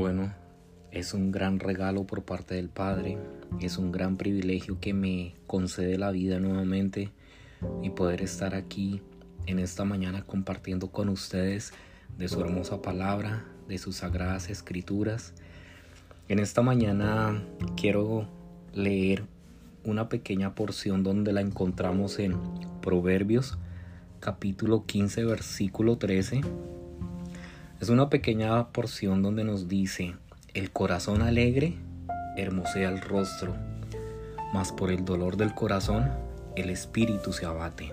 Bueno, es un gran regalo por parte del Padre, es un gran privilegio que me concede la vida nuevamente y poder estar aquí en esta mañana compartiendo con ustedes de su hermosa palabra, de sus sagradas escrituras. En esta mañana quiero leer una pequeña porción donde la encontramos en Proverbios capítulo 15 versículo 13 es una pequeña porción donde nos dice, el corazón alegre hermosea el rostro, mas por el dolor del corazón el espíritu se abate.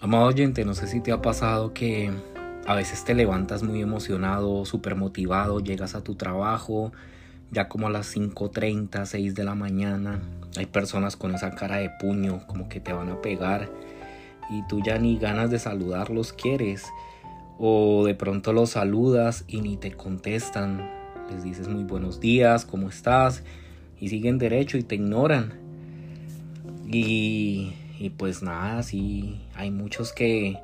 Amado oyente, no sé si te ha pasado que a veces te levantas muy emocionado, súper motivado, llegas a tu trabajo, ya como a las 5.30, 6 de la mañana, hay personas con esa cara de puño, como que te van a pegar, y tú ya ni ganas de saludarlos quieres o de pronto los saludas y ni te contestan. Les dices muy buenos días, ¿cómo estás? Y siguen derecho y te ignoran. Y, y pues nada, sí, hay muchos que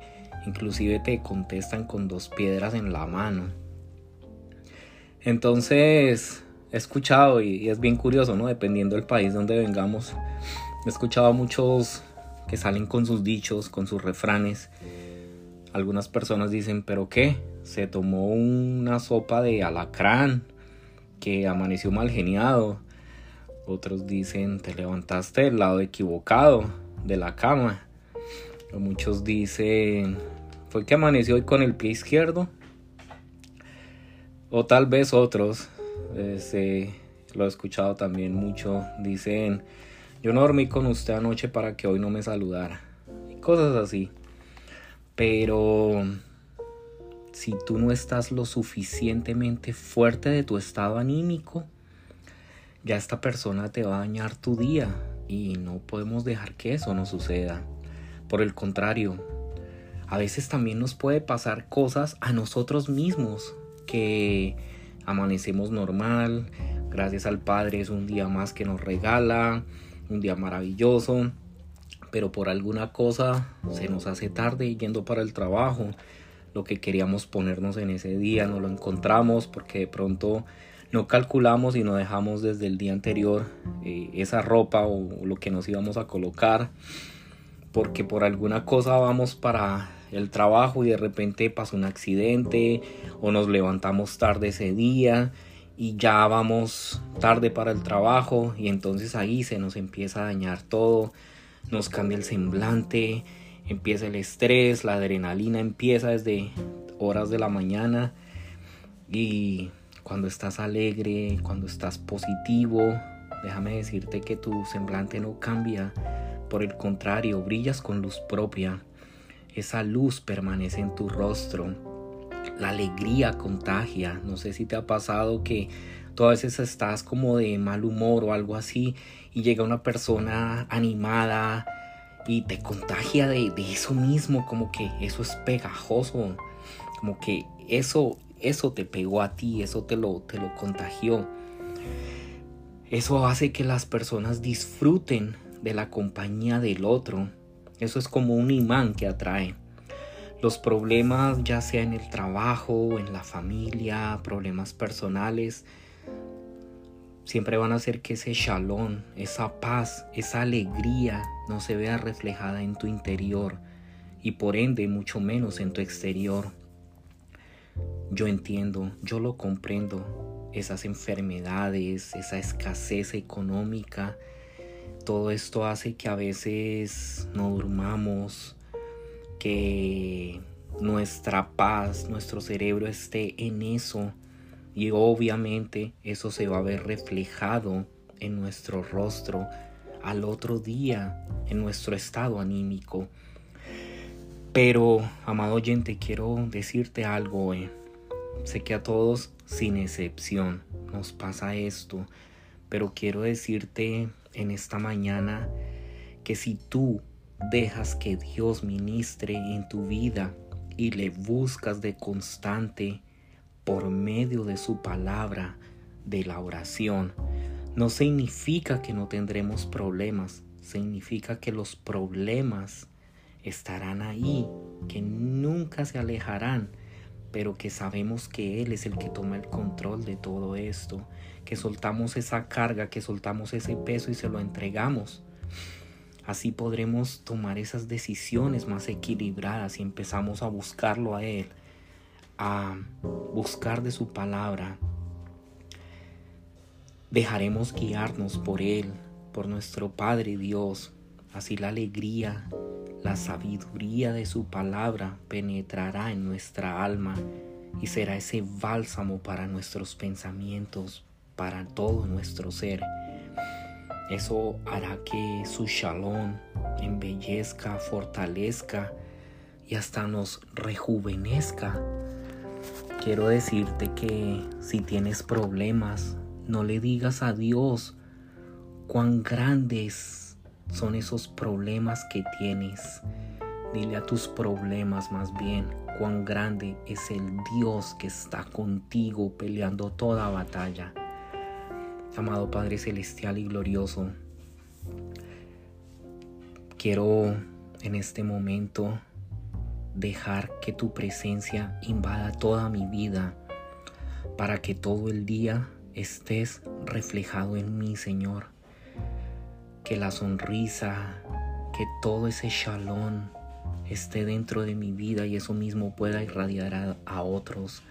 inclusive te contestan con dos piedras en la mano. Entonces, he escuchado y, es bien curioso, ¿no? Dependiendo del país donde vengamos, he escuchado a muchos que salen con sus dichos, con sus refranes algunas personas dicen, pero ¿qué? Se tomó una sopa de alacrán que amaneció mal geniado. Otros dicen, te levantaste del lado equivocado de la cama. O muchos dicen, fue que amaneció hoy con el pie izquierdo. O tal vez otros, este, lo he escuchado también mucho, dicen, yo no dormí con usted anoche para que hoy no me saludara. Y cosas así. Pero si tú no estás lo suficientemente fuerte de tu estado anímico, ya esta persona te va a dañar tu día y no podemos dejar que eso no suceda. Por el contrario, a veces también nos puede pasar cosas a nosotros mismos que amanecemos normal, gracias al Padre es un día más que nos regala, un día maravilloso, pero por alguna cosa se nos hace tarde yendo para el trabajo. Lo que queríamos ponernos en ese día no lo encontramos porque de pronto no calculamos y no dejamos desde el día anterior eh, esa ropa o lo que nos íbamos a colocar porque por alguna cosa vamos para el trabajo y de repente pasa un accidente o nos levantamos tarde ese día y ya vamos tarde para el trabajo y entonces ahí se nos empieza a dañar todo nos cambia el semblante, empieza el estrés, la adrenalina empieza desde horas de la mañana y cuando estás alegre, cuando estás positivo, déjame decirte que tu semblante no cambia, por el contrario, brillas con luz propia, esa luz permanece en tu rostro, la alegría contagia, no sé si te ha pasado que tú a veces estás como de mal humor o algo así y llega una persona animada y te contagia de, eso mismo, como que eso es pegajoso, como que eso, eso te pegó a ti, eso te lo, te lo contagió. Eso hace que las personas disfruten de la compañía del otro. Eso es como un imán que atrae. Los problemas, ya sea en el trabajo, en la familia, problemas personales, siempre van a hacer que ese shalom, esa paz, esa alegría no se vea reflejada en tu interior y por ende mucho menos en tu exterior. Yo entiendo, yo lo comprendo, esas enfermedades, esa escasez económica, todo esto hace que a veces no durmamos, que nuestra paz, nuestro cerebro esté en eso y obviamente eso se va a ver reflejado en nuestro rostro al otro día, en nuestro estado anímico. Pero, amado oyente, quiero decirte algo. Eh. Sé que a todos, sin excepción, nos pasa esto. Pero quiero decirte en esta mañana que si tú dejas que Dios ministre en tu vida y le buscas de constante, por medio de su palabra, de la oración, no significa que no tendremos problemas, significa que los problemas estarán ahí, que nunca se alejarán, pero que sabemos que Él es el que toma el control de todo esto, que soltamos esa carga, que soltamos ese peso y se lo entregamos. Así podremos tomar esas decisiones más equilibradas y empezamos a buscarlo a Él, a buscar de su palabra. Dejaremos guiarnos por Él, por nuestro Padre Dios. Así la alegría, la sabiduría de su palabra penetrará en nuestra alma y será ese bálsamo para nuestros pensamientos, para todo nuestro ser. Eso hará que su shalom embellezca, fortalezca y hasta nos rejuvenezca. Quiero decirte que si tienes problemas, no le digas a Dios cuán grandes son esos problemas que tienes. Dile a tus problemas más bien cuán grande es el Dios que está contigo peleando toda batalla. Amado Padre Celestial y Glorioso, quiero en este momento dejar que tu presencia invada toda mi vida para que todo el día estés reflejado en mí, Señor. Que la sonrisa, que todo ese shalom esté dentro de mi vida y eso mismo pueda irradiar a, a otros.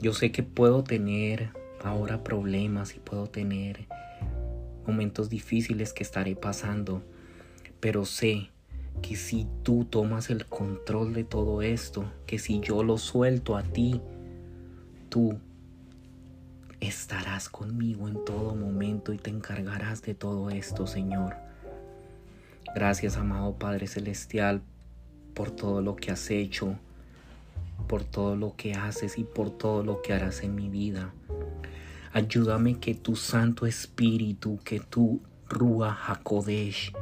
Yo sé que puedo tener ahora problemas y puedo tener momentos difíciles que estaré pasando, pero sé que si tú tomas el control de todo esto, que si yo lo suelto a ti, tú estarás conmigo en todo momento y te encargarás de todo esto, Señor. Gracias, amado Padre Celestial, por todo lo que has hecho, por todo lo que haces y por todo lo que harás en mi vida. Ayúdame que tu Santo Espíritu, que tu Rúa Hakodesh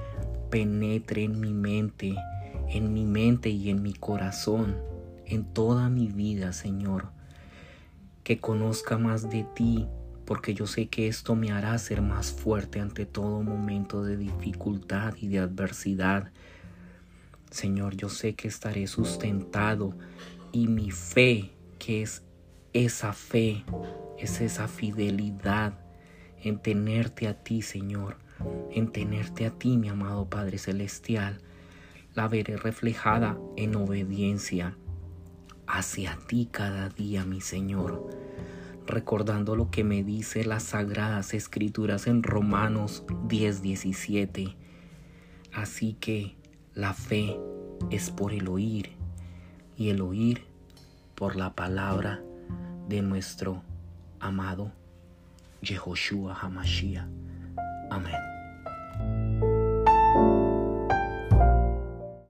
penetre en mi mente, en mi mente y en mi corazón, en toda mi vida, Señor. Que conozca más de ti, porque yo sé que esto me hará ser más fuerte ante todo momento de dificultad y de adversidad. Señor, yo sé que estaré sustentado y mi fe, que es esa fe, es esa fidelidad en tenerte a ti, Señor, en tenerte a ti, mi amado Padre Celestial, la veré reflejada en obediencia hacia ti cada día, mi Señor, recordando lo que me dice las sagradas escrituras en Romanos 10:17. Así que la fe es por el oír y el oír por la palabra de nuestro amado Yehoshua Hamashiach. Amén.